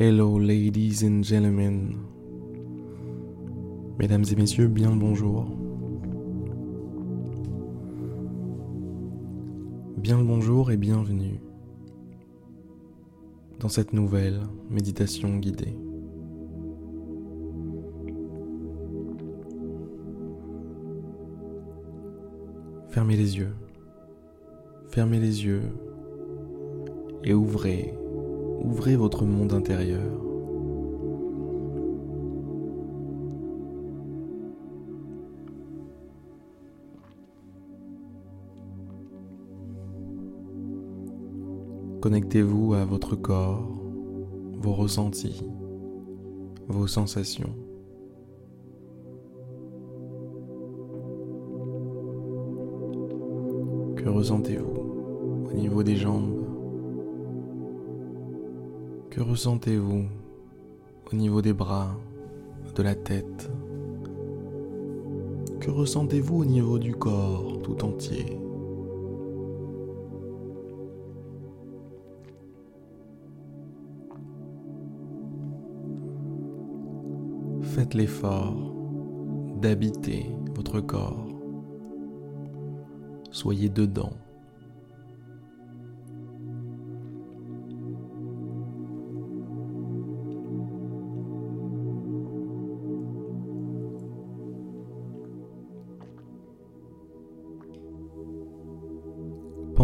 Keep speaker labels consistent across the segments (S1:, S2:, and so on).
S1: Hello, ladies and gentlemen. Mesdames et messieurs, bien le bonjour. Bien le bonjour et bienvenue dans cette nouvelle méditation guidée. Fermez les yeux. Fermez les yeux et ouvrez, ouvrez votre monde intérieur. Connectez-vous à votre corps, vos ressentis, vos sensations. Que ressentez-vous au niveau des jambes Que ressentez-vous au niveau des bras, de la tête? Que ressentez-vous au niveau du corps tout entier? Faites l'effort d'habiter votre corps. Soyez dedans.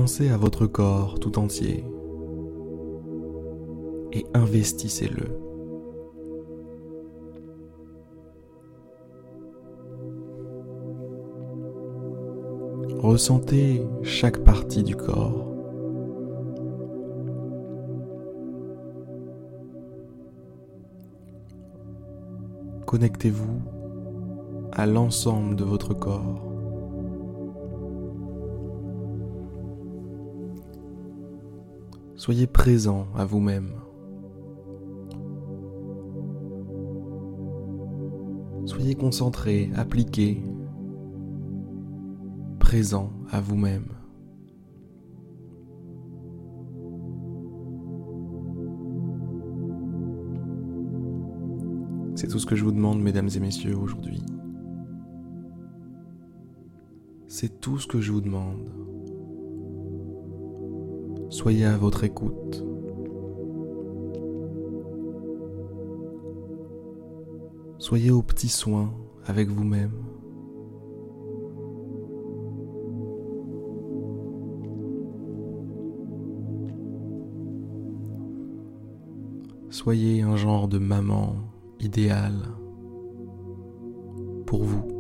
S1: Pensez à votre corps tout entier et investissez-le. Ressentez chaque partie du corps. Connectez-vous à l'ensemble de votre corps. Soyez présent à vous-même. Soyez concentré, appliqué présent à vous-même. C'est tout ce que je vous demande, mesdames et messieurs, aujourd'hui. C'est tout ce que je vous demande. Soyez à votre écoute. Soyez aux petits soins avec vous-même. Soyez un genre de maman idéale pour vous.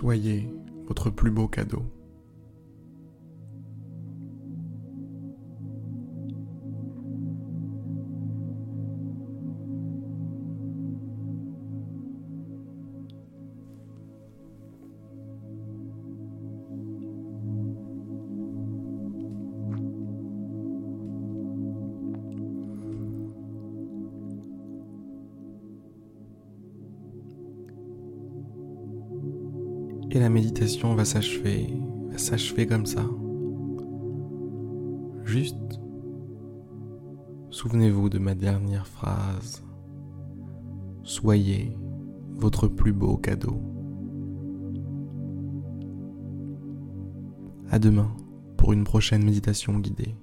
S1: Soyez votre plus beau cadeau. Et la méditation va s'achever, va s'achever comme ça. Juste, souvenez-vous de ma dernière phrase. Soyez votre plus beau cadeau. À demain pour une prochaine méditation guidée.